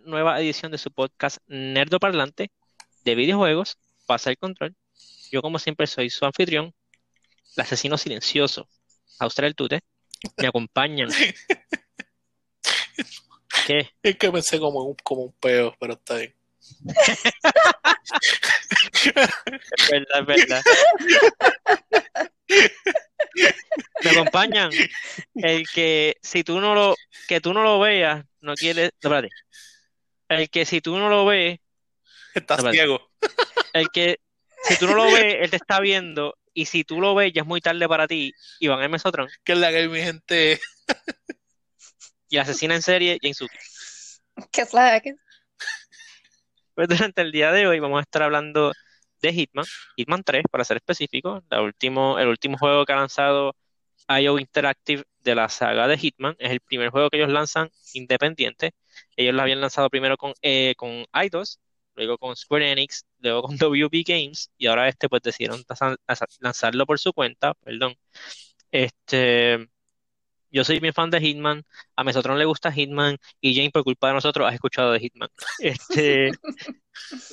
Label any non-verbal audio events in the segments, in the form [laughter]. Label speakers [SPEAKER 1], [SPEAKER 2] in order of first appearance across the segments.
[SPEAKER 1] Nueva edición de su podcast Nerdo Parlante de videojuegos, Pasa el Control. Yo, como siempre, soy su anfitrión, el asesino silencioso, Austral Tute. Me acompañan. [laughs] ¿Qué?
[SPEAKER 2] Es que pensé como un, como un peo, pero está bien.
[SPEAKER 1] Es verdad, es verdad. Me acompañan el que si tú no lo que tú no lo veas no quiere no, espérate. El que si tú no lo ves
[SPEAKER 2] Estás ciego.
[SPEAKER 1] el que si tú no lo ves él te está viendo y si tú lo ves ya es muy tarde para ti Iván M. Sotrón
[SPEAKER 2] Que es la que mi gente.
[SPEAKER 1] y la asesina en serie Jane Suki. [laughs]
[SPEAKER 3] ¿Qué es la que?
[SPEAKER 1] Pues durante el día de hoy vamos a estar hablando de Hitman, Hitman 3 para ser específico, la último, el último juego que ha lanzado IO Interactive de la saga de Hitman, es el primer juego que ellos lanzan independiente. Ellos lo habían lanzado primero con, eh, con Eidos, luego con Square Enix, luego con [laughs] WB Games y ahora este pues decidieron lanzarlo por su cuenta, perdón. Este, yo soy bien fan de Hitman, a Mesotron le gusta Hitman y Jane por culpa de nosotros has escuchado de Hitman. [laughs] Este,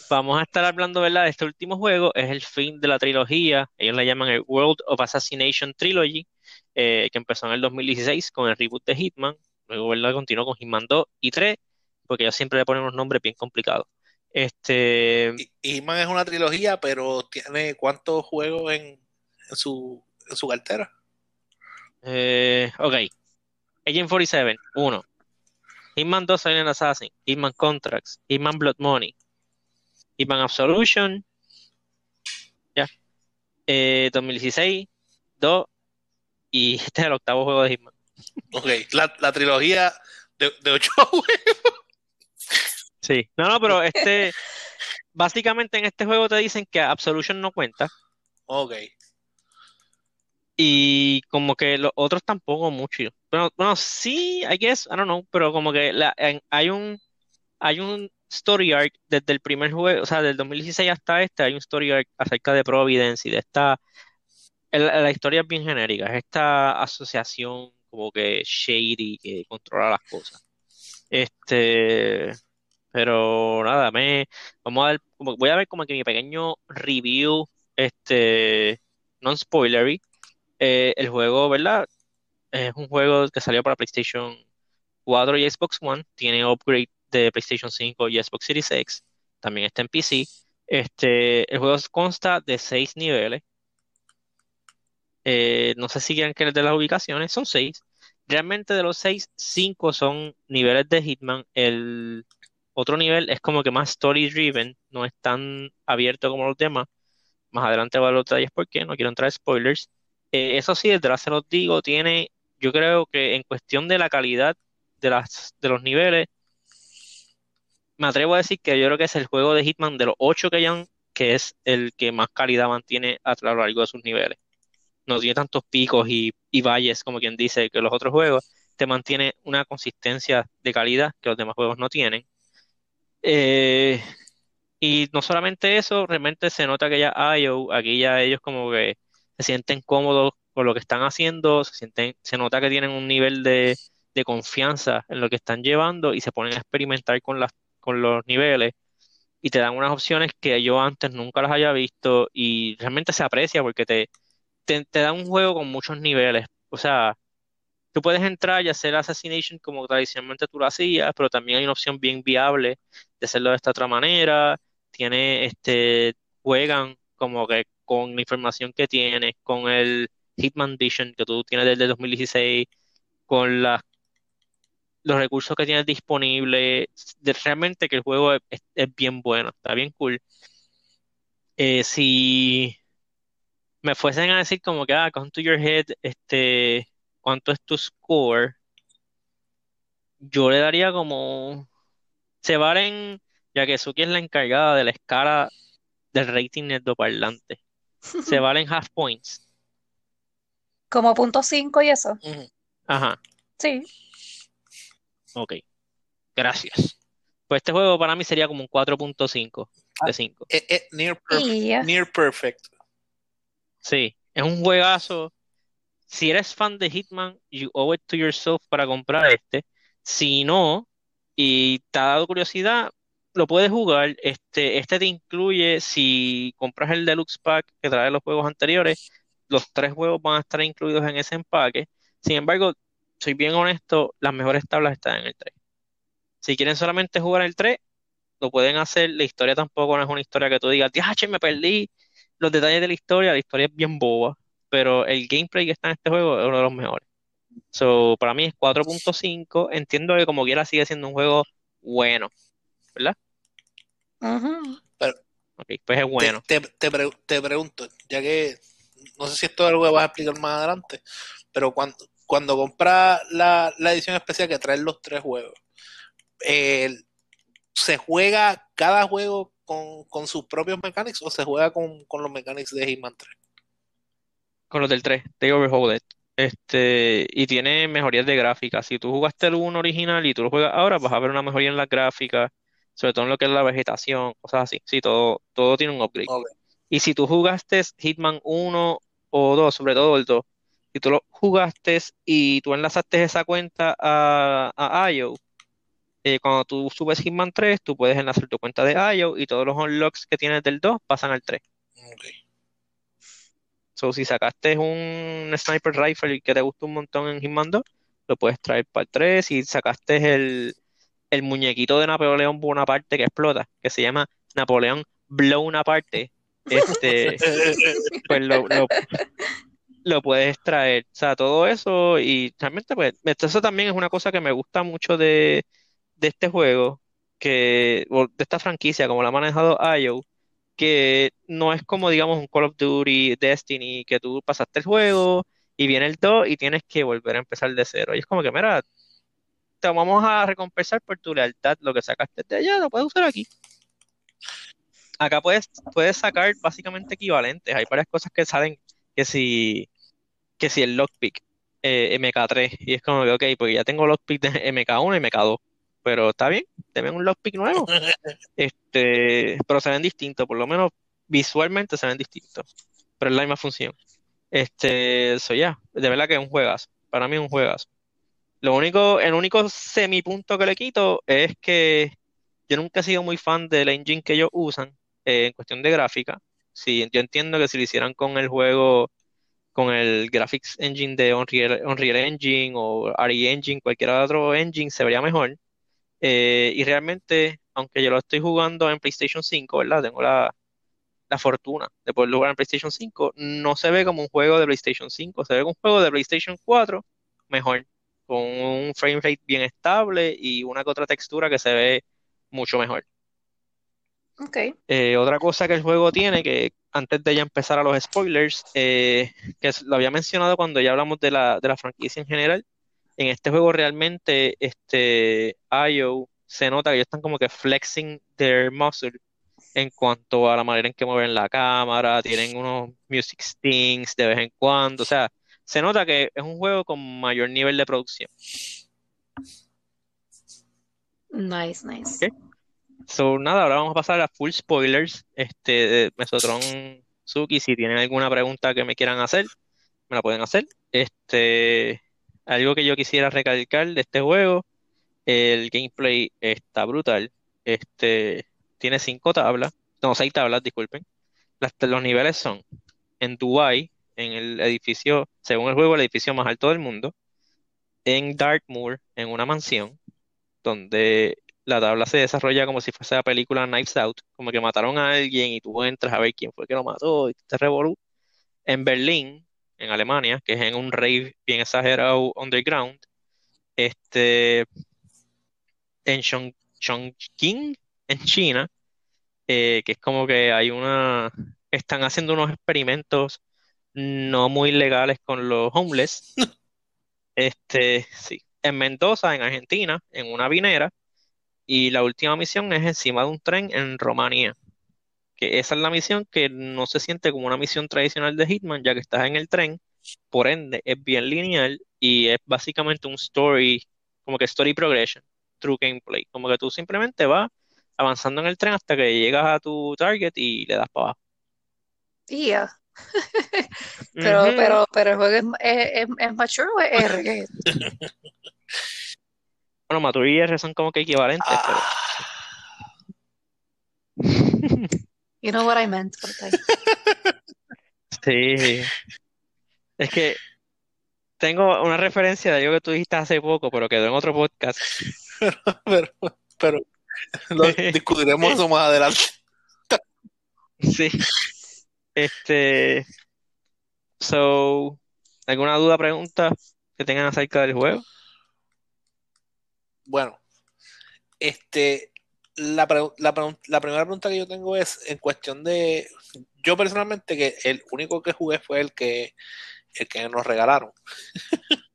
[SPEAKER 1] Vamos a estar hablando, ¿verdad? De este último juego, es el fin de la trilogía, ellos la llaman el World of Assassination Trilogy, eh, que empezó en el 2016 con el reboot de Hitman, luego, ¿verdad? Continuó con Hitman 2 y 3, porque ellos siempre le ponen unos nombres bien complicados. Este,
[SPEAKER 2] Hitman es una trilogía, pero tiene cuántos juegos en, en su, en su cartera.
[SPEAKER 1] eh, ok, Agent 47, 1, Hitman 2 Silent Assassin, Hitman Contracts, Hitman Blood Money, Hitman Absolution, ya, eh, 2016, 2, y [laughs] este es el octavo juego de Hitman.
[SPEAKER 2] Ok, la, la trilogía de, de ocho [laughs] juegos.
[SPEAKER 1] Sí, no, no, pero este, básicamente en este juego te dicen que Absolution no cuenta,
[SPEAKER 2] Ok.
[SPEAKER 1] y como que los otros tampoco mucho. Bueno, bueno, sí, I guess, I don't know, pero como que la- en- hay un, hay un story arc desde el primer juego, o sea, del 2016 hasta este, hay un story arc acerca de Providence y de esta, la historia es bien genérica, es esta asociación como que shady que controla las cosas. Este, pero nada, me, vamos a ver, voy a ver como que mi pequeño review, este, non spoilery. Eh, el juego, ¿verdad? Es un juego que salió para PlayStation 4 y Xbox One. Tiene upgrade de PlayStation 5 y Xbox Series X. También está en PC. Este, el juego consta de seis niveles. Eh, no sé si quieren que les dé las ubicaciones. Son seis. Realmente de los seis, cinco son niveles de Hitman. El otro nivel es como que más story driven. No es tan abierto como los demás. Más adelante va a los detalles por qué. No quiero entrar en spoilers. Eh, eso sí, desde se los digo, tiene, yo creo que en cuestión de la calidad de las, de los niveles, me atrevo a decir que yo creo que es el juego de Hitman de los ocho que hayan, que es el que más calidad mantiene a lo largo de sus niveles. No tiene tantos picos y, y valles, como quien dice, que los otros juegos, te mantiene una consistencia de calidad que los demás juegos no tienen. Eh, y no solamente eso, realmente se nota que ya IO, aquí ya ellos como que se sienten cómodos con lo que están haciendo, se sienten, se nota que tienen un nivel de, de confianza en lo que están llevando y se ponen a experimentar con las, con los niveles y te dan unas opciones que yo antes nunca las haya visto y realmente se aprecia porque te, te, dan un juego con muchos niveles. O sea, tú puedes entrar y hacer Assassination como tradicionalmente tú lo hacías, pero también hay una opción bien viable de hacerlo de esta otra manera. Tiene, este, juegan como que con la información que tienes, con el Hitman Vision que tú tienes desde 2016, con los recursos que tienes disponibles, realmente que el juego es bien bueno, está bien cool. Eh, si me fuesen a decir como que, ah, come to your head, este, ¿cuánto es tu score? Yo le daría como, se valen, ya que Suki es la encargada de la escala del rating nerdoparlante, se [laughs] valen half points.
[SPEAKER 3] Como punto 5 y eso.
[SPEAKER 1] Ajá,
[SPEAKER 3] Sí.
[SPEAKER 1] ok, gracias. Pues este juego para mí sería como un 4.5 de 5.
[SPEAKER 2] Eh, eh, near, perf-
[SPEAKER 3] Y ya.
[SPEAKER 2] near perfect.
[SPEAKER 1] Sí, es un juegazo. Si eres fan de Hitman, you owe it to yourself para comprar este. Si no, y te ha dado curiosidad, lo puedes jugar. Este, este te incluye, si compras el Deluxe Pack que trae los juegos anteriores, los tres juegos van a estar incluidos en ese empaque. Sin embargo, soy bien honesto, las mejores tablas están en el 3. Si quieren solamente jugar el 3, lo pueden hacer. La historia tampoco no es una historia que tú digas, che, me perdí los detalles de la historia. La historia es bien boba, pero el gameplay que está en este juego es uno de los mejores. So, para mí es 4.5. Entiendo que como quiera sigue siendo un juego bueno, ¿verdad?
[SPEAKER 2] Pero,
[SPEAKER 1] ok, pues es bueno.
[SPEAKER 2] Te, te, te, pregunto, ya que no sé si esto es algo que vas a explicar más adelante, pero cuando, cuando compras la, la edición especial que trae los tres juegos, ¿se juega cada juego con, con, sus propios mechanics o se juega con, con los mechanics de Hitman 3?
[SPEAKER 1] Con los del 3, de Overhauled. Este, y tiene mejorías de gráfica. Si tú jugaste el 1 original y tú lo juegas ahora, vas a ver una mejoría en la gráfica, sobre todo en lo que es la vegetación, cosas así. Sí, todo, todo tiene un upgrade. Y si tú jugaste Hitman 1 o 2, sobre todo el 2, si tú lo jugaste y tú enlazaste esa cuenta a, a IO, eh, cuando tú subes Hitman 3, tú puedes enlazar tu cuenta de IO y todos los unlocks que tienes del 2 pasan al 3. Okay. So, si sacaste un sniper rifle que te gusta un montón en Hitman 2, lo puedes traer para el 3. Si sacaste el, el muñequito de Napoleón Bonaparte que explota, que se llama Napoleón Blown Aparte, este, [laughs] pues lo, lo puedes traer. O sea, todo eso y realmente pues eso también es una cosa que me gusta mucho de, de este juego, que, de esta franquicia, como la ha manejado IO, que no es como digamos un Call of Duty, Destiny, que tú pasaste el juego y viene el 2 y tienes que volver a empezar de cero. Y es como que, mira, te vamos a recompensar por tu lealtad, lo que sacaste de allá, lo puedes usar aquí. Acá puedes, puedes sacar básicamente equivalentes. Hay varias cosas que salen que si, que si el lockpick eh, MK3 y es como que, ok, pues ya tengo lockpick de MK1 y MK2, pero está bien, te ven un lockpick nuevo. [laughs] este, pero se ven distintos, por lo menos visualmente se ven distintos, pero es la misma función. Este, eso ya, de verdad que es un juegazo, para mí es un juegazo. Lo único, el único semipunto que le quito es que yo nunca he sido muy fan del engine que ellos usan eh, en cuestión de gráfica. Sí, yo entiendo que si lo hicieran con el juego, con el graphics engine de Unreal, Engine o RE Engine, cualquier otro engine, se vería mejor. Eh, y realmente, aunque yo lo estoy jugando en PlayStation 5, ¿verdad? Tengo la, la fortuna de poder jugar en PlayStation 5, no se ve como un juego de PlayStation 5, se ve como un juego de PlayStation 4 mejor, con un frame rate bien estable y una que otra textura que se ve mucho mejor. Eh, otra cosa que el juego tiene, que antes de ya empezar a los spoilers, eh, que lo había mencionado cuando ya hablamos de la, de la franquicia en general, en este juego realmente este IO se nota que ellos están como que flexing their muscle en cuanto a la manera en que mueven la cámara, tienen unos music stings de vez en cuando, o sea, se nota que es un juego con mayor nivel de producción.
[SPEAKER 3] Nice, nice.
[SPEAKER 1] So, nada, ahora vamos a pasar a full spoilers. Este, de Mesotron Suki, si tienen alguna pregunta que me quieran hacer, me la pueden hacer. Este, algo que yo quisiera recalcar de este juego, el gameplay está brutal. Este, tiene cinco tablas, no, seis tablas, disculpen. los niveles son en Dubai, en el edificio, según el juego, el edificio más alto del mundo, en Dartmoor, en una mansión, donde la tabla se desarrolla como si fuese la película Knives Out, como que mataron a alguien y tú entras a ver quién fue que lo mató y te revolú. En Berlín, en Alemania, que es en un rave bien exagerado underground, este, en Chongqing, en China, eh, que es como que hay una, están haciendo unos experimentos no muy legales con los homeless. [laughs] Este, sí. En Mendoza, en Argentina, en una vinera, y la última misión es encima de un tren en Rumanía. Que esa es la misión que no se siente como una misión tradicional de Hitman, ya que estás en el tren, por ende es bien lineal y es básicamente un story, como que story progression, through gameplay. Como que tú simplemente vas avanzando en el tren hasta que llegas a tu target y le das para abajo.
[SPEAKER 3] Yeah. [laughs] pero, pero, pero el juego es, es, es, mature o es [laughs]
[SPEAKER 1] Bueno, Matur y R son como que equivalentes, pero...
[SPEAKER 2] Ah,
[SPEAKER 3] You know what I meant. [laughs]
[SPEAKER 1] Sí. Es que tengo una referencia de algo que tú dijiste hace poco, pero quedó en otro podcast. [laughs]
[SPEAKER 2] pero, pero lo discutiremos eso más adelante.
[SPEAKER 1] Sí. Este. So, ¿alguna duda, pregunta que tengan acerca del juego?
[SPEAKER 2] Bueno, este, la, pre- la, primera pregunta que yo tengo es en cuestión de, yo personalmente que el único que jugué fue el que, el que nos regalaron. [laughs]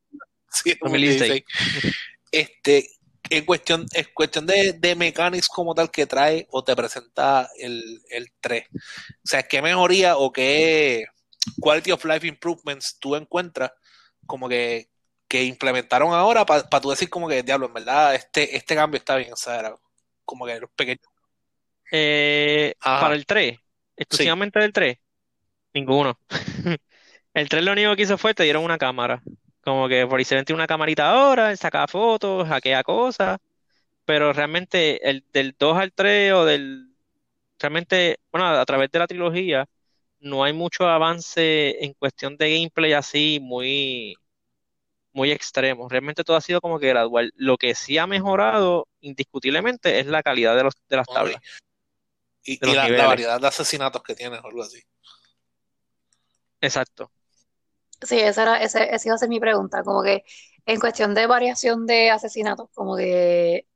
[SPEAKER 2] Sí, el
[SPEAKER 1] 2016.
[SPEAKER 2] 2016. Este, en cuestión, en cuestión de, de mechanics como tal que trae o te presenta el, el 3. O sea, ¿qué mejoría o qué quality of life improvements tú encuentras como que, que implementaron ahora para tú decir como que, diablo, en verdad, este, este cambio está bien, o sea, era como que los pequeños.
[SPEAKER 1] Eh, para el 3, exclusivamente del 3, ninguno. [laughs] El 3 lo único que hizo fue te dieron una cámara. Como que por ahí se tiene una camarita ahora, saca fotos, hackea cosas, pero realmente el del 2 al 3 o del... Realmente, bueno, a través de la trilogía no hay mucho avance en cuestión de gameplay así muy, muy extremo. Realmente todo ha sido como que gradual. Lo que sí ha mejorado indiscutiblemente es la calidad de los, de las tablas.
[SPEAKER 2] Y,
[SPEAKER 1] De
[SPEAKER 2] y
[SPEAKER 1] los
[SPEAKER 2] la, variedad de asesinatos que tienes o algo así.
[SPEAKER 1] Exacto.
[SPEAKER 3] Sí, esa era, ese, esa iba a ser mi pregunta, como que en cuestión de variación de asesinatos, como que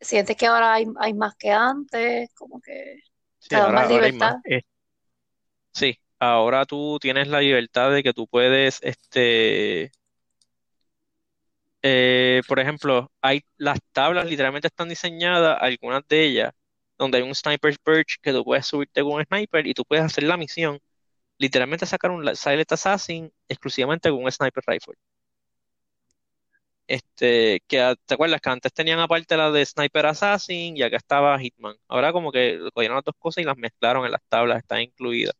[SPEAKER 3] sientes que ahora hay, hay más que antes, como que
[SPEAKER 1] Sí,
[SPEAKER 3] te
[SPEAKER 1] ahora,
[SPEAKER 3] más
[SPEAKER 1] ahora hay más.
[SPEAKER 3] libertad.
[SPEAKER 1] Eh, sí, ahora tú tienes la libertad de que tú puedes, este, eh, por ejemplo, hay las tablas literalmente están diseñadas, algunas de ellas, donde hay un sniper perch que tú puedes subirte con un sniper y tú puedes hacer la misión, literalmente sacar un Silent Assassin exclusivamente con un sniper rifle. Este, te acuerdas que antes tenían aparte la de Sniper Assassin y acá estaba Hitman. Ahora como que cogieron las dos cosas y las mezclaron en las tablas, están incluidas.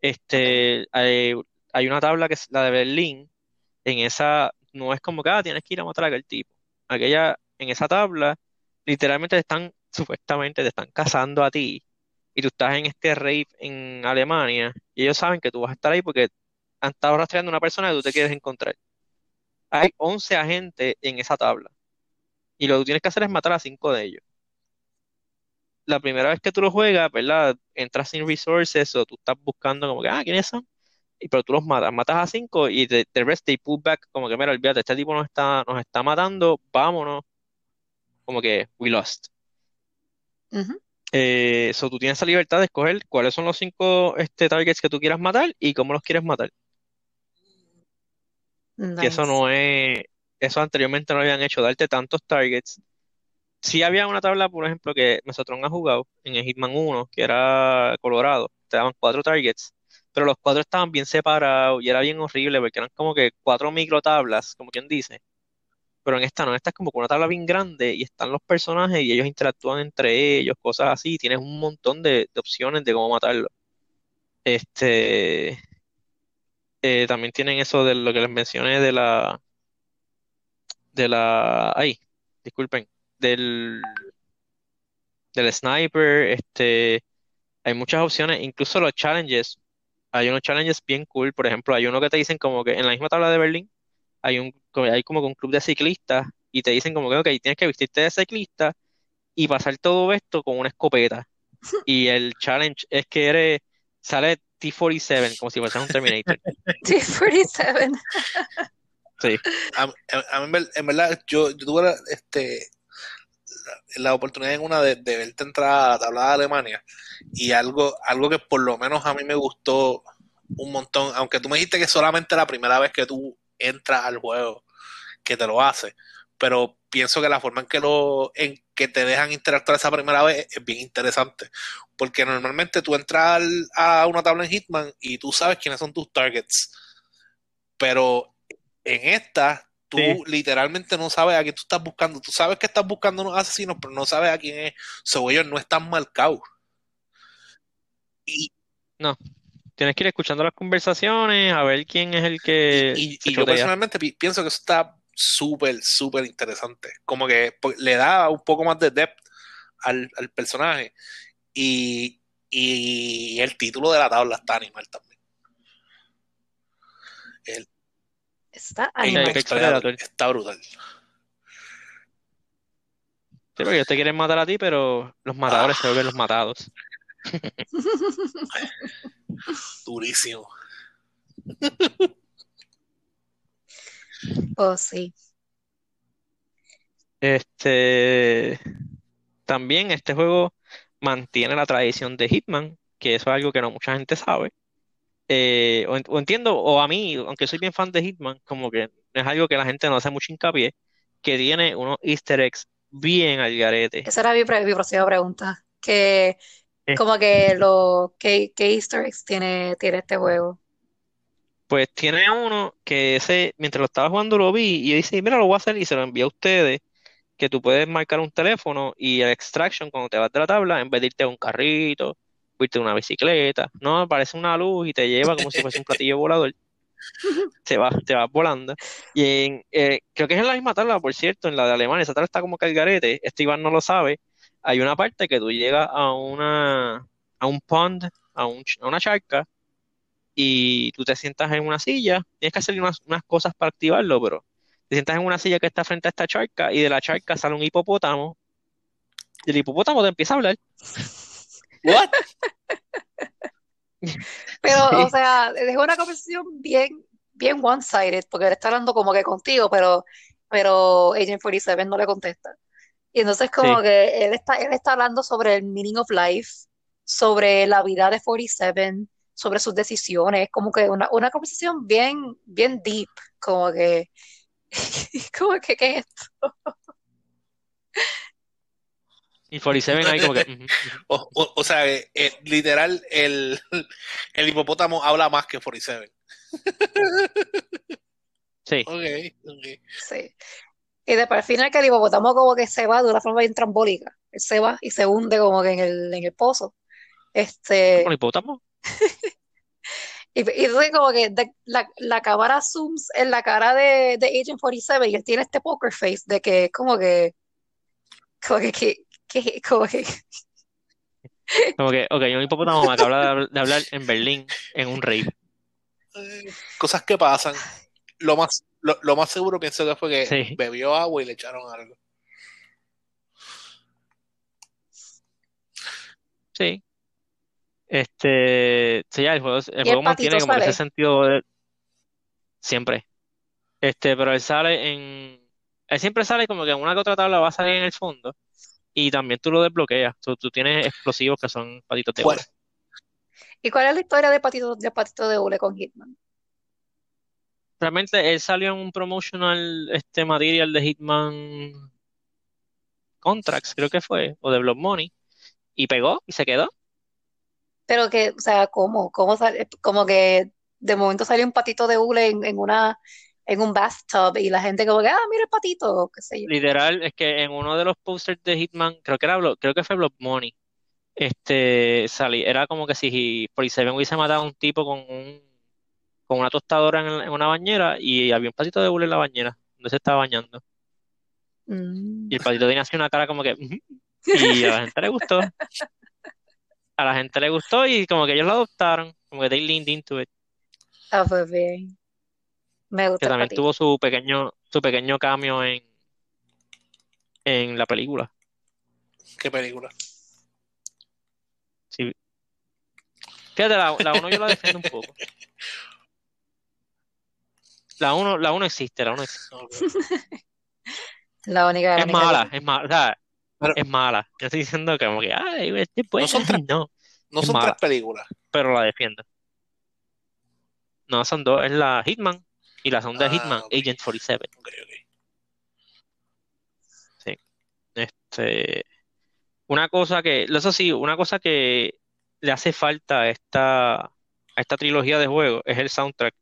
[SPEAKER 1] Este, hay, hay una tabla que es la de Berlín, en esa no es como que ah, tienes que ir a matar a aquel tipo. Aquella, en esa tabla, literalmente te están, supuestamente te están cazando a ti y tú estás en este raid en Alemania y ellos saben que tú vas a estar ahí porque han estado rastreando a una persona que tú te quieres encontrar. Hay 11 agentes en esa tabla y lo que tú tienes que hacer es matar a 5 de ellos. La primera vez que tú lo juegas, ¿verdad? Entras sin resources o tú estás buscando como que, ah, ¿quiénes son? Y pero tú los matas, matas a 5 y the, the rest they pull back como que, mira, olvídate, este tipo nos está, nos está matando, vámonos. Como que, we lost. Eh, so tú tienes esa libertad de escoger cuáles son los 5 este, targets que tú quieras matar y cómo los quieres matar. Que eso no es, eso anteriormente no habían hecho, darte tantos targets. Sí había una tabla, por ejemplo, que Mesotron ha jugado en el Hitman 1, que era Colorado, te daban cuatro targets, pero los cuatro estaban bien separados y era bien horrible porque eran como que cuatro micro tablas, como quien dice. Pero en esta no, esta es como que una tabla bien grande y están los personajes y ellos interactúan entre ellos, cosas así, tienes un montón de, de opciones de cómo matarlo. Este, eh, también tienen eso de lo que les mencioné de la, de la, ay, disculpen, del, del sniper, este, hay muchas opciones, incluso los challenges, hay unos challenges bien cool, por ejemplo, hay uno que te dicen como que en la misma tabla de Berlín, hay un, hay como que un club de ciclistas y te dicen como que, ok, tienes que vestirte de ciclista y pasar todo esto con una escopeta. [laughs] Y el challenge es que eres, sale T-47, como si fuese un Terminator. [laughs]
[SPEAKER 3] T47.
[SPEAKER 1] Sí,
[SPEAKER 2] A, a- a mí, en verdad, yo, yo tuve la, este, la, oportunidad en una de, de verte entrar a la tabla de Alemania. Y algo, algo que por lo menos a mí me gustó un montón, aunque tú me dijiste que solamente la primera vez que tú entras al juego que te lo hace, pero pienso que la forma en que lo en que te dejan interactuar esa primera vez es bien interesante, porque normalmente tú entras a una tabla en Hitman y tú sabes quiénes son tus targets, pero en esta tú
[SPEAKER 1] Sí.
[SPEAKER 2] literalmente no sabes a quién tú estás buscando, tú sabes que estás buscando unos asesinos, pero no sabes a quién es, so ellos no están marcados. Y,
[SPEAKER 1] no, tienes que ir escuchando las conversaciones, a ver quién es el que
[SPEAKER 2] y- yo personalmente pi- pienso que eso está súper, súper interesante. Como que po- le da un poco más de depth al, al personaje. Y, y el título de la tabla está animal también. El
[SPEAKER 3] Está.
[SPEAKER 2] Apex Predator brutal.
[SPEAKER 1] Sí, porque ellos te quieren matar a ti, pero los matadores se vuelven los matados. [laughs]
[SPEAKER 2] Durísimo. [laughs]
[SPEAKER 3] Oh, sí.
[SPEAKER 1] Este también este juego mantiene la tradición de Hitman, que eso es algo que no mucha gente sabe. Eh, o, en- o entiendo, o a mí, aunque soy bien fan de Hitman, como que es algo que la gente no hace mucho hincapié, que tiene unos Easter eggs bien al garete.
[SPEAKER 3] Esa era mi, pre- mi próxima pregunta. Que,
[SPEAKER 1] Eh.
[SPEAKER 3] como que lo, ¿qué, qué Easter eggs tiene, tiene este juego?
[SPEAKER 1] Pues tiene uno que ese, mientras lo estaba jugando lo vi y yo dije, mira, lo voy a hacer y se lo envié a ustedes, que tú puedes marcar un teléfono y el extraction cuando te vas de la tabla, en vez de irte a un carrito, irte una bicicleta, no, aparece una luz y te lleva como si fuese un [laughs] platillo volador, te vas, te vas volando. Y en, eh, creo que es en la misma tabla, por cierto, en la de Alemania, esa tabla está como que al garete, este Iván no lo sabe, hay una parte que tú llegas a una, a un pond, a, un, a una charca, y tú te sientas en una silla, tienes que hacer unas, unas cosas para activarlo, pero te sientas en una silla que está frente a esta charca y de la charca sale un hipopótamo. Y el hipopótamo te empieza a hablar.
[SPEAKER 2] What? [laughs]
[SPEAKER 3] Pero, o sea, es una conversación bien, bien one-sided, porque él está hablando como que contigo, pero, pero Agent 47 no le contesta. Y entonces como
[SPEAKER 1] Sí.
[SPEAKER 3] que él está, él está hablando sobre el meaning of life, sobre la vida de 47, sobre sus decisiones, como que una, una conversación bien, bien deep, como que, [laughs] como que, ¿qué es esto?
[SPEAKER 1] Y 47 ahí como que...
[SPEAKER 2] O, o- o sea, eh, eh, literal, el, [laughs] el hipopótamo habla más que 47.
[SPEAKER 1] Sí,
[SPEAKER 2] Ok, ok.
[SPEAKER 3] Sí. Y después al final que el hipopótamo como que se va de una forma bien trambólica. Él se va y se hunde como que en el, en el pozo. Este,
[SPEAKER 1] con hipopótamo. [laughs]
[SPEAKER 3] y, y entonces como que de- la, la cámara zooms en la cara de, de Agent 47 y él tiene este poker face de que es como que, como que, que, que- como que,
[SPEAKER 1] Como que, ok, un hipopótamo me acaba de, hab- de hablar en Berlín en un rave.
[SPEAKER 2] Cosas que pasan. Lo más, lo, lo más seguro pienso que fue que
[SPEAKER 1] Sí.
[SPEAKER 2] bebió agua y le echaron algo.
[SPEAKER 1] Sí. Este, sí, ya el juego, el juego mantiene como ese sentido de siempre. Este, pero él sale en, él siempre sale como que en una que otra tabla va a salir en el fondo y también tú lo desbloqueas. Tú, tú tienes explosivos que son patitos de
[SPEAKER 2] Bueno,
[SPEAKER 1] hule.
[SPEAKER 3] ¿Y cuál es la historia de Patito, de Patito de Hule con Hitman?
[SPEAKER 1] Realmente él salió en un promotional este material de Hitman Contracts, creo que fue, o de Blood Money, y pegó y se quedó.
[SPEAKER 3] Pero que, o sea, ¿cómo? ¿Cómo sale? Como que de momento salió un patito de hule en, en una, en un bathtub y la gente como que, ah, mira el patito, qué sé yo.
[SPEAKER 1] Literal, es que en uno de los posters de Hitman, creo que era creo que fue Blood Money, este salí, era como que si 47 hubiese matado a un tipo con un con una tostadora en, en una bañera y había un patito de hule en la bañera donde se estaba bañando.
[SPEAKER 3] Mm.
[SPEAKER 1] Y el patito tenía así una cara como que y a la gente le gustó. A la gente le gustó y como que ellos lo adoptaron, como que they leaned into it,
[SPEAKER 3] Ah, pues bien. Me
[SPEAKER 1] que
[SPEAKER 3] gusta el
[SPEAKER 1] también
[SPEAKER 3] patito.
[SPEAKER 1] tuvo su pequeño su pequeño cambio en en la película.
[SPEAKER 2] qué película.
[SPEAKER 1] Sí. Fíjate, la, la uno yo la defiendo un poco. La uno, la uno existe, la uno existe. [laughs]
[SPEAKER 3] La única, la
[SPEAKER 1] Es
[SPEAKER 3] única
[SPEAKER 1] mala,
[SPEAKER 3] que-
[SPEAKER 1] es mala, o sea,
[SPEAKER 2] Pero-
[SPEAKER 1] es mala. Yo estoy diciendo que como que, ay, este
[SPEAKER 2] No son tres- [laughs]
[SPEAKER 1] no,
[SPEAKER 2] No
[SPEAKER 1] Es
[SPEAKER 2] son
[SPEAKER 1] mala.
[SPEAKER 2] tres películas.
[SPEAKER 1] pero la defiendo. No, son dos, es la Hitman y la segunda es
[SPEAKER 2] Ah,
[SPEAKER 1] Hitman,
[SPEAKER 2] ok.
[SPEAKER 1] Agent 47.
[SPEAKER 2] Ok, ok.
[SPEAKER 1] Este, una cosa que, eso sí, una cosa que le hace falta a esta, a esta trilogía de juegos es el soundtrack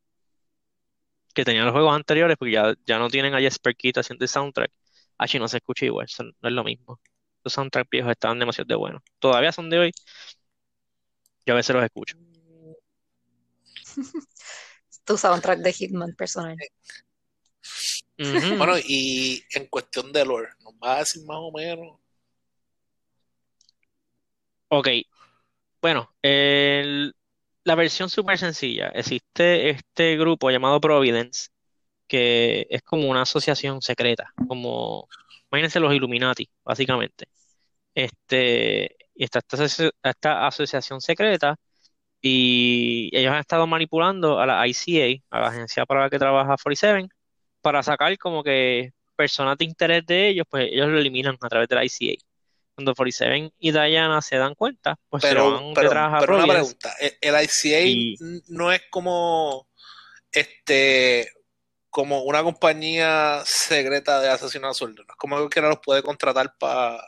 [SPEAKER 1] que tenían los juegos anteriores, porque ya, ya no tienen a Jesper Kit haciendo el soundtrack. Así no se escucha igual, no es lo mismo. Los soundtracks viejos estaban demasiado de buenos. Todavía son de hoy, yo a veces los escucho. [laughs]
[SPEAKER 3] tu soundtrack de Hitman personal.
[SPEAKER 2] Bueno, y en cuestión de lore, ¿nos va a decir más o menos?
[SPEAKER 1] Ok, bueno, el- la versión súper sencilla. Existe este grupo llamado Providence, que es como una asociación secreta, como, imagínense los Illuminati, básicamente. Este, y está esta, esta asociación secreta y ellos han estado manipulando a la ICA, a la agencia para la que trabaja 47, para sacar como que personas de interés de ellos, pues ellos lo eliminan a través de la ICA. Cuando 47 y Diana se dan cuenta, pues se
[SPEAKER 2] Pero,
[SPEAKER 1] van
[SPEAKER 2] pero,
[SPEAKER 1] detrás a
[SPEAKER 2] pero una pregunta, ¿el, el ICA
[SPEAKER 1] y
[SPEAKER 2] no es como este como una compañía secreta de asesinato a sueldo? ¿No es como que no los puede contratar para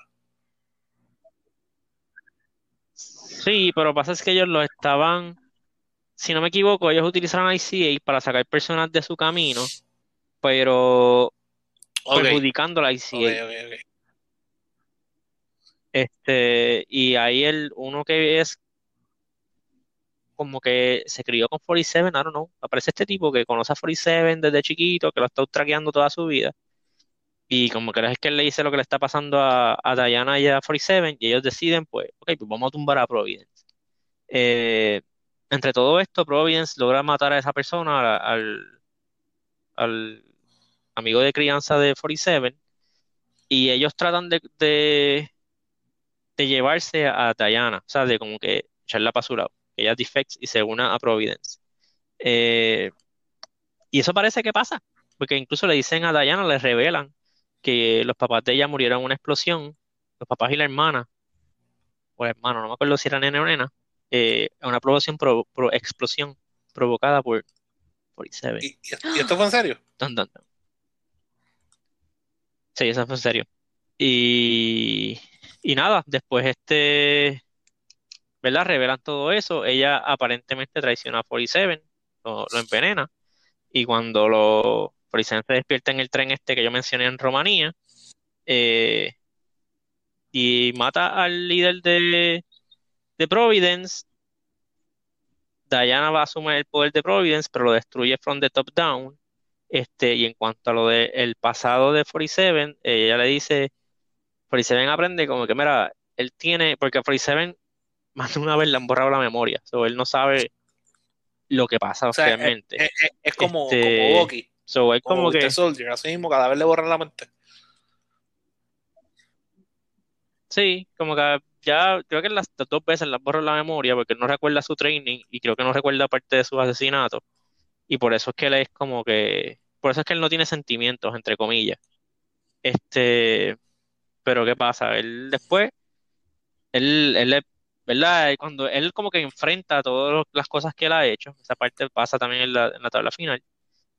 [SPEAKER 1] sí, pero pasa es que ellos lo estaban, si no me equivoco, ellos utilizaron ICA para sacar personas de su camino, pero perjudicando a la ICA. Este, y ahí el uno que es como que se crió con 47, I don't know. Aparece este tipo que conoce a 47 desde chiquito, que lo estado traqueando toda su vida. Y como que es que él le dice lo que le está pasando a, a Diana y a 47, y ellos deciden, pues, ok, pues vamos a tumbar a Providence. Eh, entre todo esto, Providence logra matar a esa persona, al, al amigo de crianza de 47, y ellos tratan de, de, de llevarse a Diana, o sea, de como que echarla para su lado, que ella defects y se una a Providence. Eh, y eso parece que pasa, porque incluso le dicen a Diana, le revelan que los papás de ella murieron en una explosión, los papás y la hermana, o el hermano, no me acuerdo si era nene o nena, eh, una explosión, pro- pro- explosión provocada por 47.
[SPEAKER 2] ¿Y, y- y esto fue en serio? [gasps]
[SPEAKER 1] Dun, dun, dun. Sí, eso fue en serio. Y, y nada, después este, ¿verdad? Revelan todo eso. Ella aparentemente traiciona a 47, lo, lo envenena. Y cuando lo 47 se despierta en el tren este que yo mencioné en Rumanía, eh, y mata al líder de, de Providence, Diana va a asumir el poder de Providence, pero lo destruye from the top down. Este, y en cuanto a lo del pasado de 47, ella le dice, 47 aprende como que, mira, él tiene, porque 47 más de una vez le han borrado la memoria, so, él no sabe lo que pasa
[SPEAKER 2] O sea, es,
[SPEAKER 1] realmente.
[SPEAKER 2] es- es- es como, como
[SPEAKER 1] Este,
[SPEAKER 2] Bucky,
[SPEAKER 1] so, él
[SPEAKER 2] como
[SPEAKER 1] como que,
[SPEAKER 2] Soldier, así mismo, cada vez le borran la mente.
[SPEAKER 1] sí, como que ya, creo que las, las dos veces le han borrado la memoria porque no recuerda su training y creo que no recuerda parte de sus asesinatos. Y por eso es que él es como que, por eso es que él no tiene sentimientos, entre comillas. Este, pero ¿qué pasa? Él después, él, él, es- ¿verdad? Cuando él como que enfrenta todas las cosas que él ha hecho, esa parte pasa también en la, en la tabla final,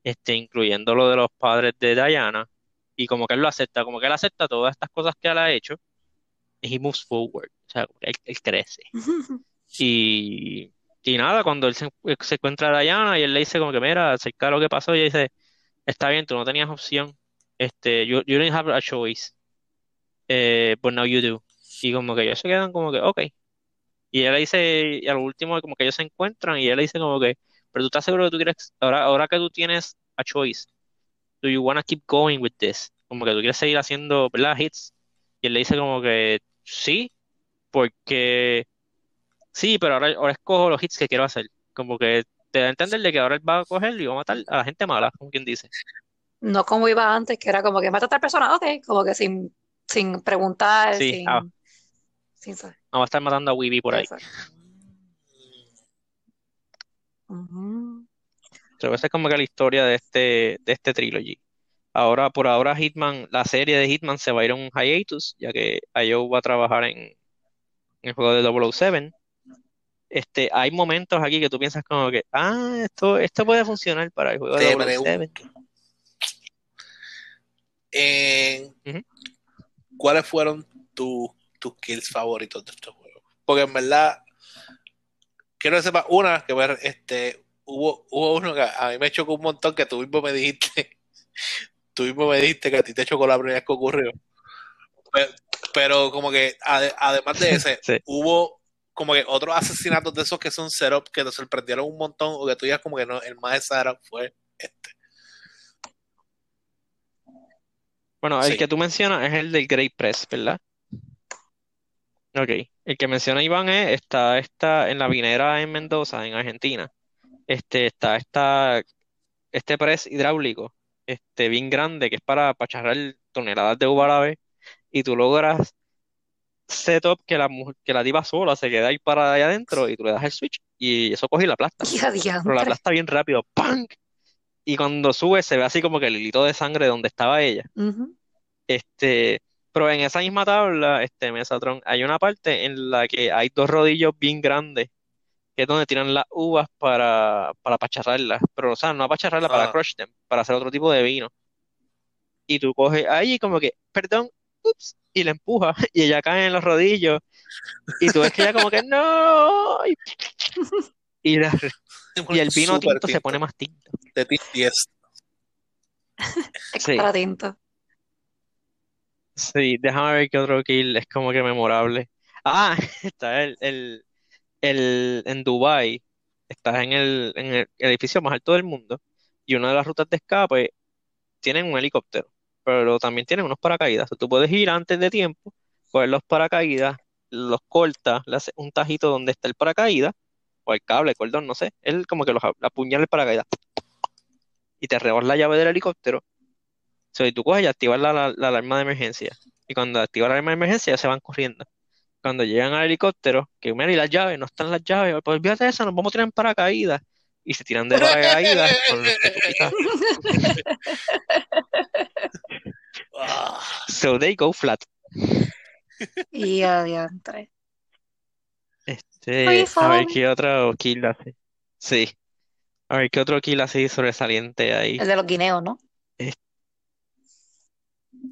[SPEAKER 1] este, incluyendo lo de los padres de Diana, y como que él lo acepta, como que él acepta todas estas cosas que él ha hecho, y he moves forward, o sea, él, él crece. [laughs] Y, y nada, cuando él se, se encuentra a Diana y él le dice como que, mira, acerca de lo que pasó, y ella dice, está bien, tú no tenías opción, este, you, you didn't have a choice, eh, but now you do. Y como que ellos se quedan como que, ok. Y él le dice, y al último como que ellos se encuentran y él le dice como que, pero tú estás seguro que tú quieres, ahora, ahora que tú tienes a choice, do you wanna keep going with this? Como que tú quieres seguir haciendo, ¿verdad? Hits. Y él le dice como que, sí, porque, sí, pero ahora, ahora escojo los hits que quiero hacer. Como que te da a entender de que ahora él va a coger y va a matar a la gente mala, como quien dice.
[SPEAKER 3] No como iba antes, que era como que mata a tal persona, ok, como que sin, sin preguntar,
[SPEAKER 1] Sí, ah,
[SPEAKER 3] sin, sin saber.
[SPEAKER 1] no va a estar matando a Weeby por ahí.
[SPEAKER 3] Exacto. Ujú.
[SPEAKER 1] Pero esa es como que la historia de este, de este trilogy. Ahora, por ahora, Hitman, la serie de Hitman se va a ir a un hiatus, ya que Ayo va a trabajar en, en el juego de 007. Este, hay momentos aquí que tú piensas como que, ah, esto, esto puede funcionar para el juego de
[SPEAKER 2] Te
[SPEAKER 1] 007.
[SPEAKER 2] pregunto, en-
[SPEAKER 1] Ujú.
[SPEAKER 2] ¿cuáles fueron tu- tus kills favoritos de estos juegos? Porque en verdad, quiero que sepas, una, que ver, este, hubo, hubo uno que a mí me chocó un montón que tú mismo me dijiste, [laughs] tú mismo me dijiste que a ti te chocó la primera vez que ocurrió. Pero, pero como que ade- además de ese, [laughs]
[SPEAKER 1] Sí.
[SPEAKER 2] hubo como que otros asesinatos de esos que son setup que te sorprendieron un montón o que tú ya como que no, el más de setup fue este.
[SPEAKER 1] Bueno, el
[SPEAKER 2] Sí.
[SPEAKER 1] que tú mencionas es el del Great Press, ¿verdad? Ok. El que menciona Iván es, está, está en la vinera en Mendoza, en Argentina. Este, está esta, este press hidráulico, este, bien grande, que es para pacharrar toneladas de uva a la vez, y tú logras setup que la, mujer- que la diva sola se queda ahí para ahí adentro, y tú le das el switch, y eso coge y la aplasta. [laughs] Pero la aplasta bien rápido, ¡pam! Y cuando sube se ve así como que el hilito de sangre donde estaba ella. Este, pero en esa misma tabla, este Mesatron, hay una parte en la que hay dos rodillos bien grandes, que es donde tiran las uvas para, para apacharrarlas. Pero, o sea, no apacharrarlas, para
[SPEAKER 2] Ah.
[SPEAKER 1] crush them, para hacer otro tipo de vino. Y tú coges ahí como que, perdón, ups, y la empujas, [laughs] y ella cae en los rodillos, y tú ves que ella como que, no, y, y la- [laughs] y el vino tinto se pone más tinto.
[SPEAKER 2] De ti 10.
[SPEAKER 3] Es
[SPEAKER 1] Sí.
[SPEAKER 3] para tinto.
[SPEAKER 1] Sí, déjame ver qué otro kill es como que memorable. Ah, [laughs] está el, el, el en Dubai, estás en el, en el edificio más alto del mundo y una de las rutas de escape tienen un helicóptero, pero también tienen unos paracaídas. Tú puedes ir antes de tiempo, coger los paracaídas, los cortas, le haces un tajito donde está el paracaídas, o el cable, el cordón, no sé. Él como que los apuñala el paracaídas y te robas la llave del helicóptero. So, y tú coges y activas la, la- la alarma de emergencia. Y cuando activas la alarma de emergencia, se van corriendo. Cuando llegan al helicóptero, que mira, y las llaves, no están las llaves, pues olvídate de eso, nos vamos a tirar en paracaídas. Y se tiran de paracaídas con los que tú quitas. [laughs] So they go flat.
[SPEAKER 3] Y a diantre.
[SPEAKER 1] Este, a ver qué otro kill hace. Sí. A ver qué otro kill así sobresaliente ahí.
[SPEAKER 3] El de los guineos, ¿no?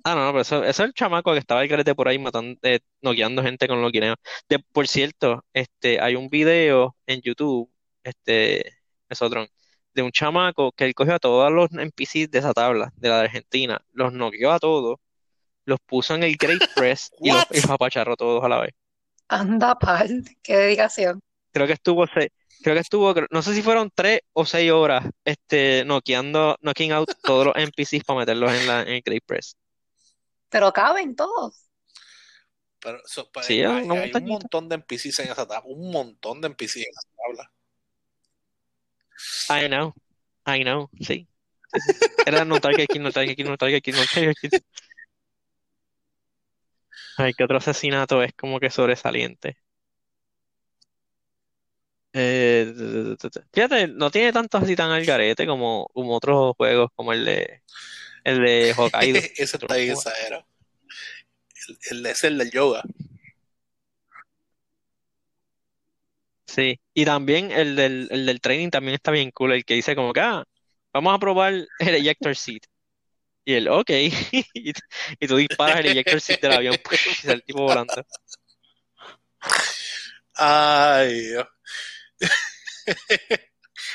[SPEAKER 1] Ah, no, no, pero eso, eso es el chamaco que estaba el carete por ahí matando, eh, noqueando gente con los guineos. De, por cierto, este, hay un video en YouTube, este, es otro, de un chamaco que él cogió a todos los NPCs de esa tabla, de la de Argentina, los noqueó a todos, los puso en el Great [laughs] Press y los, y los apacharró todos a la vez.
[SPEAKER 3] Anda, pal. Qué dedicación.
[SPEAKER 1] Creo que estuvo seis, creo que estuvo, no sé si fueron tres o seis horas, este, noqueando, knocking out todos los NPCs para meterlos en la, en el Great Press.
[SPEAKER 3] Pero caben todos.
[SPEAKER 2] pero
[SPEAKER 1] Sí,
[SPEAKER 2] hay, un montón de NPCs en esa tabla. Un montón de NPCs en esa tabla.
[SPEAKER 1] I know, I know, sí. Era no target kill, no target kill, no target kill, no target kill. Ay, qué otro asesinato es como que sobresaliente. Eh, fíjate, no tiene tantos así tan al garete como, como otros juegos, como el de el de Hokkaido. [laughs]
[SPEAKER 2] Ese está
[SPEAKER 1] juego.
[SPEAKER 2] exagerado. El, el, es el del yoga.
[SPEAKER 1] Sí, y también el del, el del training también está bien cool, el que dice como que, ah, vamos a probar el ejector seat. Y él, ok, [laughs] y, y tú disparas el ejector seat del avión, y sale el tipo volando.
[SPEAKER 2] Ay, Dios. [laughs]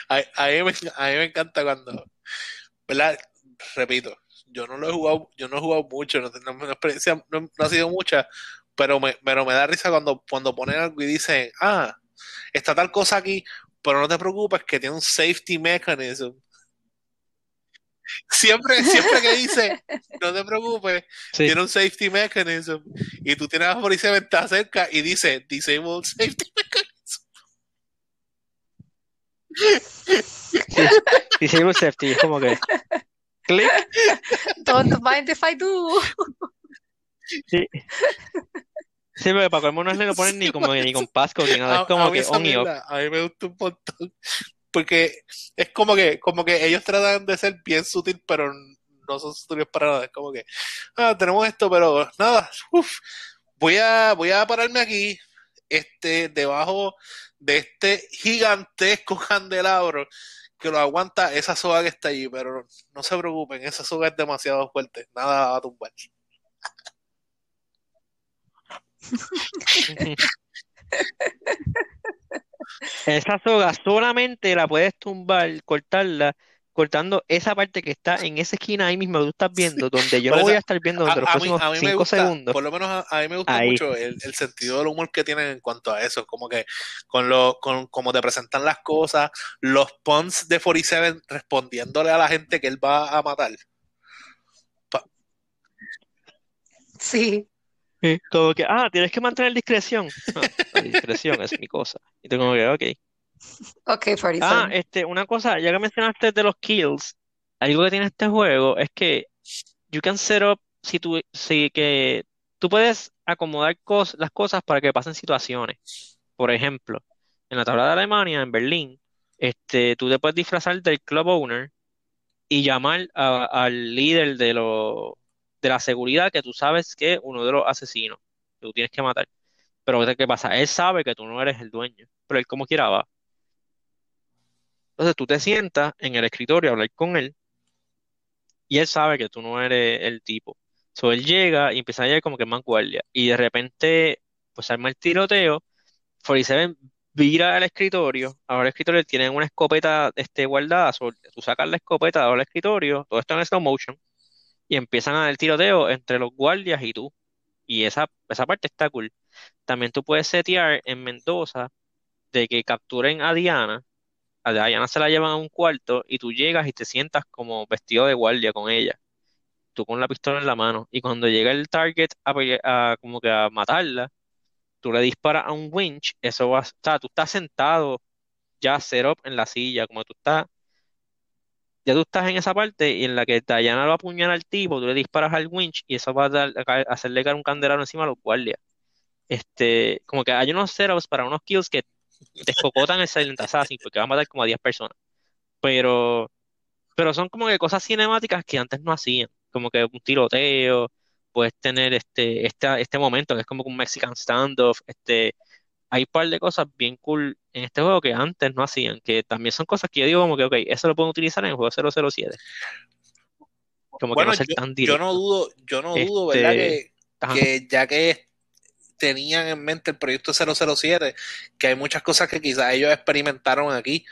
[SPEAKER 2] A, a mí me, a mí me encanta cuando, ¿verdad? Repito, yo no lo he jugado, yo no he jugado mucho, no tengo una experiencia, no, no ha sido mucha, pero me, pero me da risa cuando, cuando ponen algo y dicen, ah, está tal cosa aquí, pero no te preocupes que tiene un safety mechanism. Siempre, siempre que dice, no te preocupes,
[SPEAKER 1] Sí,
[SPEAKER 2] tiene un safety mechanism, y tú tienes a policía que está cerca y dice, disabled safety
[SPEAKER 1] sí, disable safety, como que, clic, [laughs]
[SPEAKER 3] Don't mind if I do.
[SPEAKER 1] sí. Sí, porque para colmo no le lo ponen ni como ni con passcode ni nada,
[SPEAKER 2] A,
[SPEAKER 1] es como que on y off.
[SPEAKER 2] a mí me gusta un montón. Porque es como que, como que ellos tratan de ser bien sutil, pero no son sutiles para nada. Es como que, ah, tenemos esto, pero nada, uf, voy a, voy a pararme aquí, este, debajo de este gigantesco candelabro que lo aguanta esa soga que está allí, pero no se preocupen, esa soga es demasiado fuerte, nada va a tumbar. [laughs]
[SPEAKER 1] Esa soga solamente la puedes tumbar, cortarla, cortando esa parte que está en esa esquina ahí mismo que tú estás viendo, donde yo no voy a estar viendo
[SPEAKER 2] A,
[SPEAKER 1] durante los
[SPEAKER 2] a mí,
[SPEAKER 1] próximos
[SPEAKER 2] a mí me
[SPEAKER 1] 5
[SPEAKER 2] gusta,
[SPEAKER 1] segundos.
[SPEAKER 2] por lo menos a, a mí me gusta
[SPEAKER 1] Ahí.
[SPEAKER 2] mucho el, el sentido del humor que tienen en cuanto a eso, como que con lo, con cómo te presentan las cosas, los puns de 47 respondiéndole a la gente que él va a matar. Pa-
[SPEAKER 3] Sí.
[SPEAKER 1] Como que, ah, tienes que mantener discreción. Ah, la discreción es mi cosa. Y tú como que, ok.
[SPEAKER 3] Ok,
[SPEAKER 1] Ah,
[SPEAKER 3] 47.
[SPEAKER 1] este, una cosa, ya que mencionaste de los kills, algo que tiene este juego es que you can set up, si tú, si que tú puedes acomodar cos- las cosas para que pasen situaciones. Por ejemplo, en la tabla de Alemania, en Berlín, este, tú te puedes disfrazar del club owner y llamar a- al líder de, lo, de la seguridad que tú sabes que es uno de los asesinos que tú tienes que matar. Pero ¿qué pasa? Él sabe que tú no eres el dueño, pero él como quiera va. Entonces tú te sientas en el escritorio a hablar con él y él sabe que tú no eres el tipo. So, él llega y empieza a llegar como que más guardia. Y de repente, pues arma el tiroteo. 47 vira al escritorio. Ahora el escritorio tiene una escopeta este, guardada. So, tú sacas la escopeta del escritorio, todo esto en slow motion, y empiezan a dar el tiroteo entre los guardias y tú. Y esa, esa parte está cool. También tú puedes setear en Mendoza de que capturen a Diana. A Diana se la llevan a un cuarto y tú llegas y te sientas como vestido de guardia con ella tú con la pistola en la mano y cuando llega el target a, como que a matarla, tú le disparas a un winch, eso va, o sea, tú estás sentado ya set up en la silla, como tú estás, ya tú estás en esa parte y en la que Diana lo apuñala al tipo, tú le disparas al winch y eso va a, dar- a hacerle caer un candelabro encima a los guardias. Este, como que hay unos setups para unos kills que te escocotan el Silent Assassin porque va a matar como a 10 personas. Pero pero son como que cosas cinemáticas que antes no hacían, como que un tiroteo, puedes tener este, este, este momento que es como un Mexican standoff, este, hay un par de cosas bien cool en este juego que antes no hacían, que también son cosas que yo digo como que, ok, eso lo puedo utilizar en el juego 007, como que
[SPEAKER 2] Bueno,
[SPEAKER 1] no ser
[SPEAKER 2] yo,
[SPEAKER 1] tan
[SPEAKER 2] yo no
[SPEAKER 1] directo.
[SPEAKER 2] dudo, yo no dudo, ¿verdad?
[SPEAKER 1] Este,
[SPEAKER 2] Que,
[SPEAKER 1] ajá,
[SPEAKER 2] que ya que tenían en mente el proyecto 007, que hay muchas cosas que quizás ellos experimentaron aquí,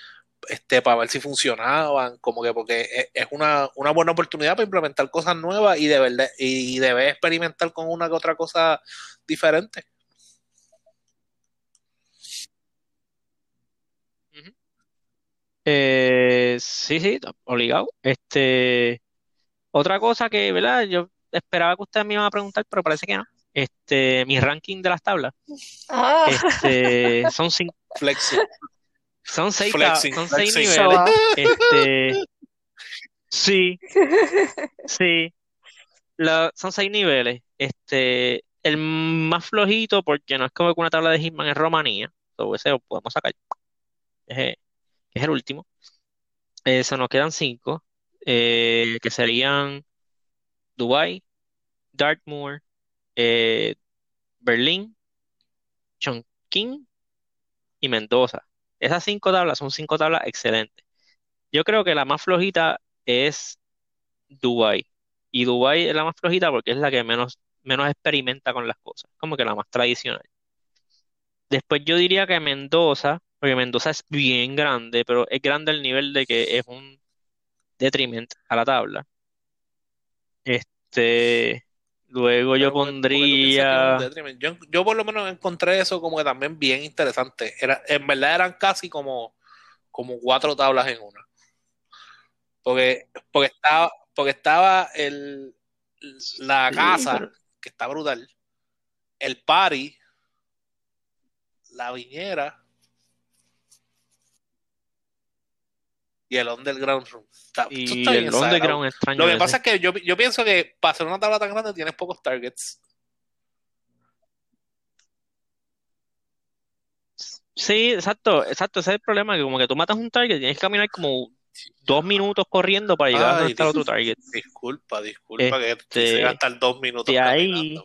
[SPEAKER 2] este, para ver si funcionaban, como que porque es, es una, una buena oportunidad para implementar cosas nuevas y de verdad, y debes experimentar con una que otra cosa diferente.
[SPEAKER 1] Eh, sí, sí, obligado. Este, otra cosa que, ¿verdad? Yo esperaba que ustedes me iban a preguntar, pero parece que no. Este, mi ranking de las tablas.
[SPEAKER 3] Ah,
[SPEAKER 1] Este, [laughs] son cinco,
[SPEAKER 2] Flexing,
[SPEAKER 1] son seis,
[SPEAKER 2] flexing,
[SPEAKER 1] son seis niveles.
[SPEAKER 3] ah.
[SPEAKER 1] Este, sí, sí. La- son seis niveles. Este, el más flojito, porque no es como que una tabla de Hitman es Romanía. So, ese lo podemos sacar. Es, el- es el último. Eso nos quedan cinco. eh, que serían Dubai, Dartmoor, eh, Berlín, Chongqing y Mendoza. Esas cinco tablas son cinco tablas excelentes. Yo creo que la más flojita es Dubai. Y Dubai es la más flojita porque es la que menos, menos experimenta con las cosas. Como que la más tradicional. Después yo diría que Mendoza, porque Mendoza es bien grande, pero es grande al nivel de que es un detrimento a la tabla. Este, luego yo pondría.
[SPEAKER 2] Yo, yo por lo menos encontré eso como que también bien interesante. Era, en verdad eran casi como, como cuatro tablas en una. Porque, porque estaba, porque estaba el, la
[SPEAKER 1] sí,
[SPEAKER 2] casa,
[SPEAKER 1] pero
[SPEAKER 2] que está brutal, el party, la viñera y el underground room. Está- esto
[SPEAKER 1] y
[SPEAKER 2] está bien
[SPEAKER 1] el
[SPEAKER 2] exagerado.
[SPEAKER 1] underground extraño
[SPEAKER 2] Lo que
[SPEAKER 1] ese.
[SPEAKER 2] pasa es que yo, yo pienso que para hacer una tabla tan grande tienes pocos targets.
[SPEAKER 1] Sí, exacto, exacto, ese es el problema, que como que tú matas un target, tienes que caminar como dos minutos corriendo para llegar a donde
[SPEAKER 2] dis-
[SPEAKER 1] target. [laughs]
[SPEAKER 2] disculpa, disculpa que quise
[SPEAKER 1] Este,
[SPEAKER 2] gastar dos minutos
[SPEAKER 1] de ahí.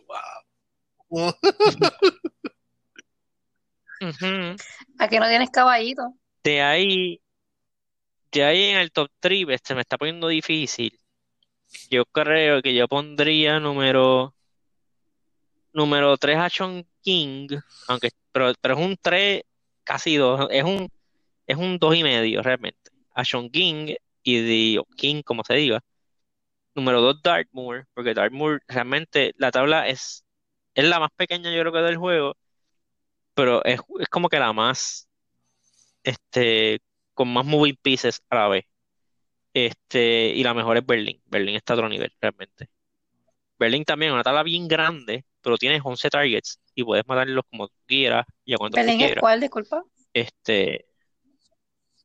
[SPEAKER 2] Wow. [laughs] [laughs]
[SPEAKER 1] ujú,
[SPEAKER 3] Aquí no tienes caballito.
[SPEAKER 1] de ahí, de ahí en el top 3, se me está poniendo difícil. Yo creo que yo pondría número, número 3 a Sean King, aunque, pero, pero es un 3 casi 2, es un, es un 2 y medio realmente. A Sean King y de King, como se diga. Número 2, Dartmoor, porque Dartmoor realmente la tabla es, es la más pequeña yo creo que del juego, pero es, es como que la más, este, con más moving pieces a la vez. Este, y la mejor es Berlín. Berlín está a otro nivel, realmente. Berlín también, una tabla bien grande, pero tienes 11 targets y puedes matarlos como tú quieras y a cuanto
[SPEAKER 3] ¿Belén es
[SPEAKER 1] quieras.
[SPEAKER 3] cuál, disculpa?
[SPEAKER 1] Este,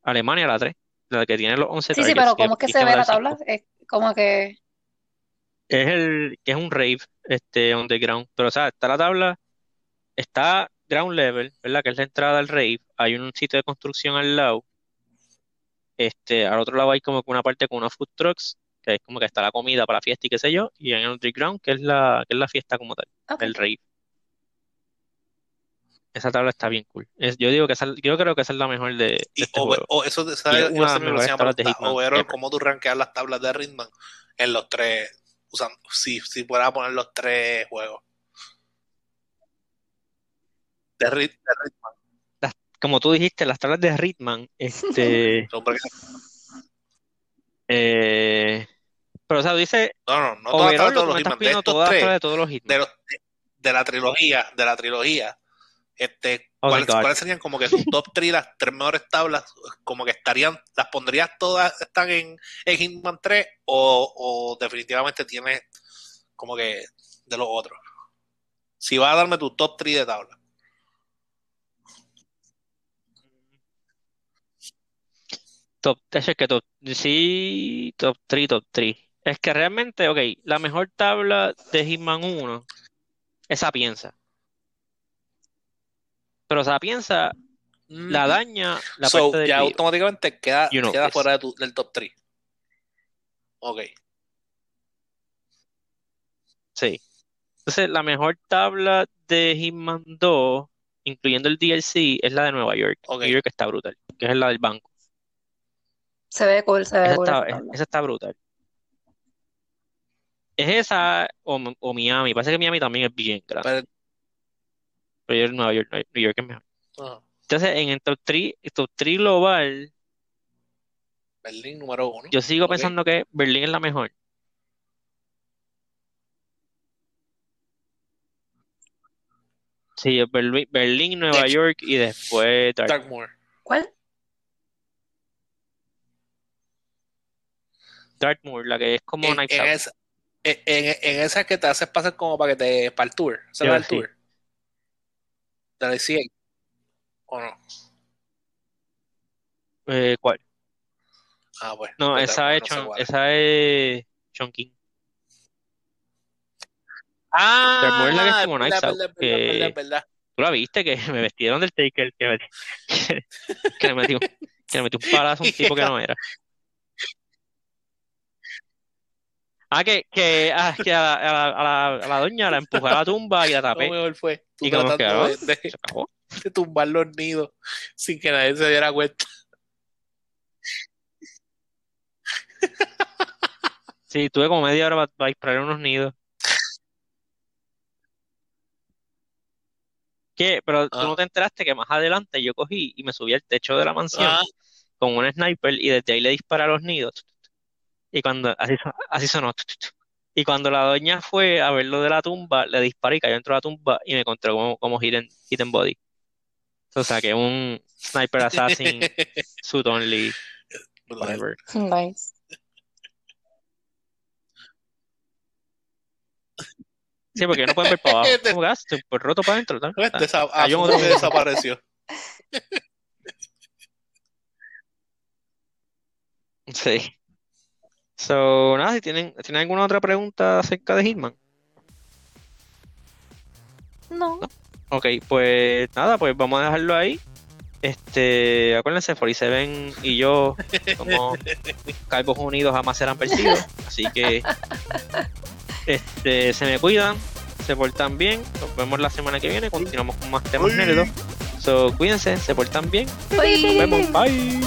[SPEAKER 1] Alemania la 3, la que tiene los 11
[SPEAKER 3] Sí, sí,
[SPEAKER 1] targets,
[SPEAKER 3] pero
[SPEAKER 1] que
[SPEAKER 3] ¿cómo es que se
[SPEAKER 1] que
[SPEAKER 3] ve la tabla?
[SPEAKER 1] 5.
[SPEAKER 3] Es como que...
[SPEAKER 1] Es el, que es un rave, este, underground. Pero, o sea, está la tabla, está ground level, ¿verdad? Que es la entrada al rave. Hay un sitio de construcción al lado. Este, al otro lado hay como que una parte con unos food trucks, que es como que está la comida para la fiesta y qué sé yo. Y hay un underground, que es la, que es la fiesta como tal, el rave. Esa tabla está bien cool. Es- yo digo que esa, yo creo que esa es la mejor de, de
[SPEAKER 2] Y
[SPEAKER 1] este
[SPEAKER 2] over-
[SPEAKER 1] juego.
[SPEAKER 2] o eso,
[SPEAKER 1] Y
[SPEAKER 2] ¿sabes?
[SPEAKER 1] es
[SPEAKER 2] Yo
[SPEAKER 1] una de
[SPEAKER 2] se
[SPEAKER 1] las
[SPEAKER 2] me
[SPEAKER 1] tablas de Hitman
[SPEAKER 2] overall. ¿cómo tú rankeas las tablas de Ritman en los tres, usando, si, si fuera a poner los tres juegos? De, Rit, de Ritman.
[SPEAKER 1] Como tú dijiste, las tablas de Hitman, este, [laughs] eh, pero o sea, dice
[SPEAKER 2] no, no, no todas las tablas de todos los Hitman, de
[SPEAKER 1] todas las tablas
[SPEAKER 2] tres,
[SPEAKER 1] de todos los
[SPEAKER 2] de,
[SPEAKER 1] Hitman.
[SPEAKER 2] los, de, de la trilogía, de la trilogía, este,
[SPEAKER 1] Oh
[SPEAKER 2] ¿cuáles, cuáles serían como que tus top 3, las tres mejores tablas? Como que estarían, ¿las pondrías todas, están en, en Hitman 3 o, o definitivamente tienes como que de los otros? Si vas a darme tu top 3 de tabla.
[SPEAKER 1] Top, es que top, sí, top 3, top 3. Es que realmente, ok, la mejor tabla de Hitman 1 es Sapienza. Pero Sapienza la
[SPEAKER 2] Mm,
[SPEAKER 1] daña la
[SPEAKER 2] so,
[SPEAKER 1] parte del
[SPEAKER 2] ya
[SPEAKER 1] video.
[SPEAKER 2] automáticamente queda,
[SPEAKER 1] You know
[SPEAKER 2] queda fuera de tu- del top 3. Ok.
[SPEAKER 1] Sí. Entonces, la mejor tabla de Hitman 2, incluyendo el DLC, es la de Nueva York.
[SPEAKER 2] Ok.
[SPEAKER 1] New York está brutal, que es la del banco.
[SPEAKER 3] Se ve cool, se ve
[SPEAKER 1] Esa
[SPEAKER 3] cool
[SPEAKER 1] está,
[SPEAKER 3] esa
[SPEAKER 1] está brutal. Es esa o, o Miami. Parece que Miami también es bien grande.
[SPEAKER 2] Pero-
[SPEAKER 1] Pero yo Nueva York, New York es mejor. Entonces, en el top 3, top 3 global,
[SPEAKER 2] Berlín número 1.
[SPEAKER 1] yo sigo pensando que Berlín es la mejor. Sí, Berlín, Berlín, Nueva. York y después Dark-
[SPEAKER 2] Darkmoor.
[SPEAKER 3] ¿Cuál?
[SPEAKER 1] Dartmoor, la que es como
[SPEAKER 2] En,
[SPEAKER 1] Knives
[SPEAKER 2] en esa, en, en- esa que te haces pasar como para que te para el tour. ¿Esa es el tour? ¿De la 100? ¿O no?
[SPEAKER 1] Eh, ¿cuál?
[SPEAKER 2] Ah, bueno.
[SPEAKER 1] No,
[SPEAKER 2] pues
[SPEAKER 1] esa es,
[SPEAKER 2] no es.
[SPEAKER 1] esa es Chongqing. Dartmoor es la que es
[SPEAKER 2] Ah,
[SPEAKER 1] como Knives
[SPEAKER 2] verdad, verdad,
[SPEAKER 1] que
[SPEAKER 2] verdad.
[SPEAKER 1] tú la viste, que me vestieron del Taker, que, me- [laughs] que, metí un, que le metí un palazo a un tipo que no [laughs] era. Ah, que, que, ah, que a, la, a la- a la- a la doña la empujé a la tumba y la
[SPEAKER 2] Lo
[SPEAKER 1] tapé.
[SPEAKER 2] mejor fue
[SPEAKER 1] Y
[SPEAKER 2] tratando de tumbar los nidos sin que nadie se diera cuenta.
[SPEAKER 1] Sí, tuve como media hora para, disparar unos nidos. ¿Qué? Pero tú
[SPEAKER 2] Ah.
[SPEAKER 1] no te enteraste que más adelante yo cogí y me subí al techo de la mansión
[SPEAKER 2] Ah,
[SPEAKER 1] con un sniper y desde ahí le disparé a los nidos. Y cuando, así, así sonó. Y cuando la doña fue a ver lo de la tumba, le disparé y cayó dentro de la tumba y me encontró como, como hit and body. O sea, que un sniper assassin, [laughs] suit only, whatever.
[SPEAKER 3] Nice.
[SPEAKER 1] Sí, porque no pueden ver para abajo. Como que ah, estoy por roto para adentro, ¿no?
[SPEAKER 2] Pues, desa-
[SPEAKER 1] en
[SPEAKER 2] asumo
[SPEAKER 1] otro [laughs]
[SPEAKER 2] desapareció. [laughs]
[SPEAKER 1] Sí. So, nada, si tienen, ¿tienen alguna otra pregunta acerca de Hitman?
[SPEAKER 3] No.
[SPEAKER 1] Ok, pues nada, pues vamos a dejarlo ahí. Este, acuérdense, 47 y yo somos calvos unidos jamás serán vencidos. Así que este, se me cuidan, se portan bien. Nos vemos la semana que viene. Continuamos con más temas nerdos. So, cuídense, se portan bien. Nos vemos. Bye.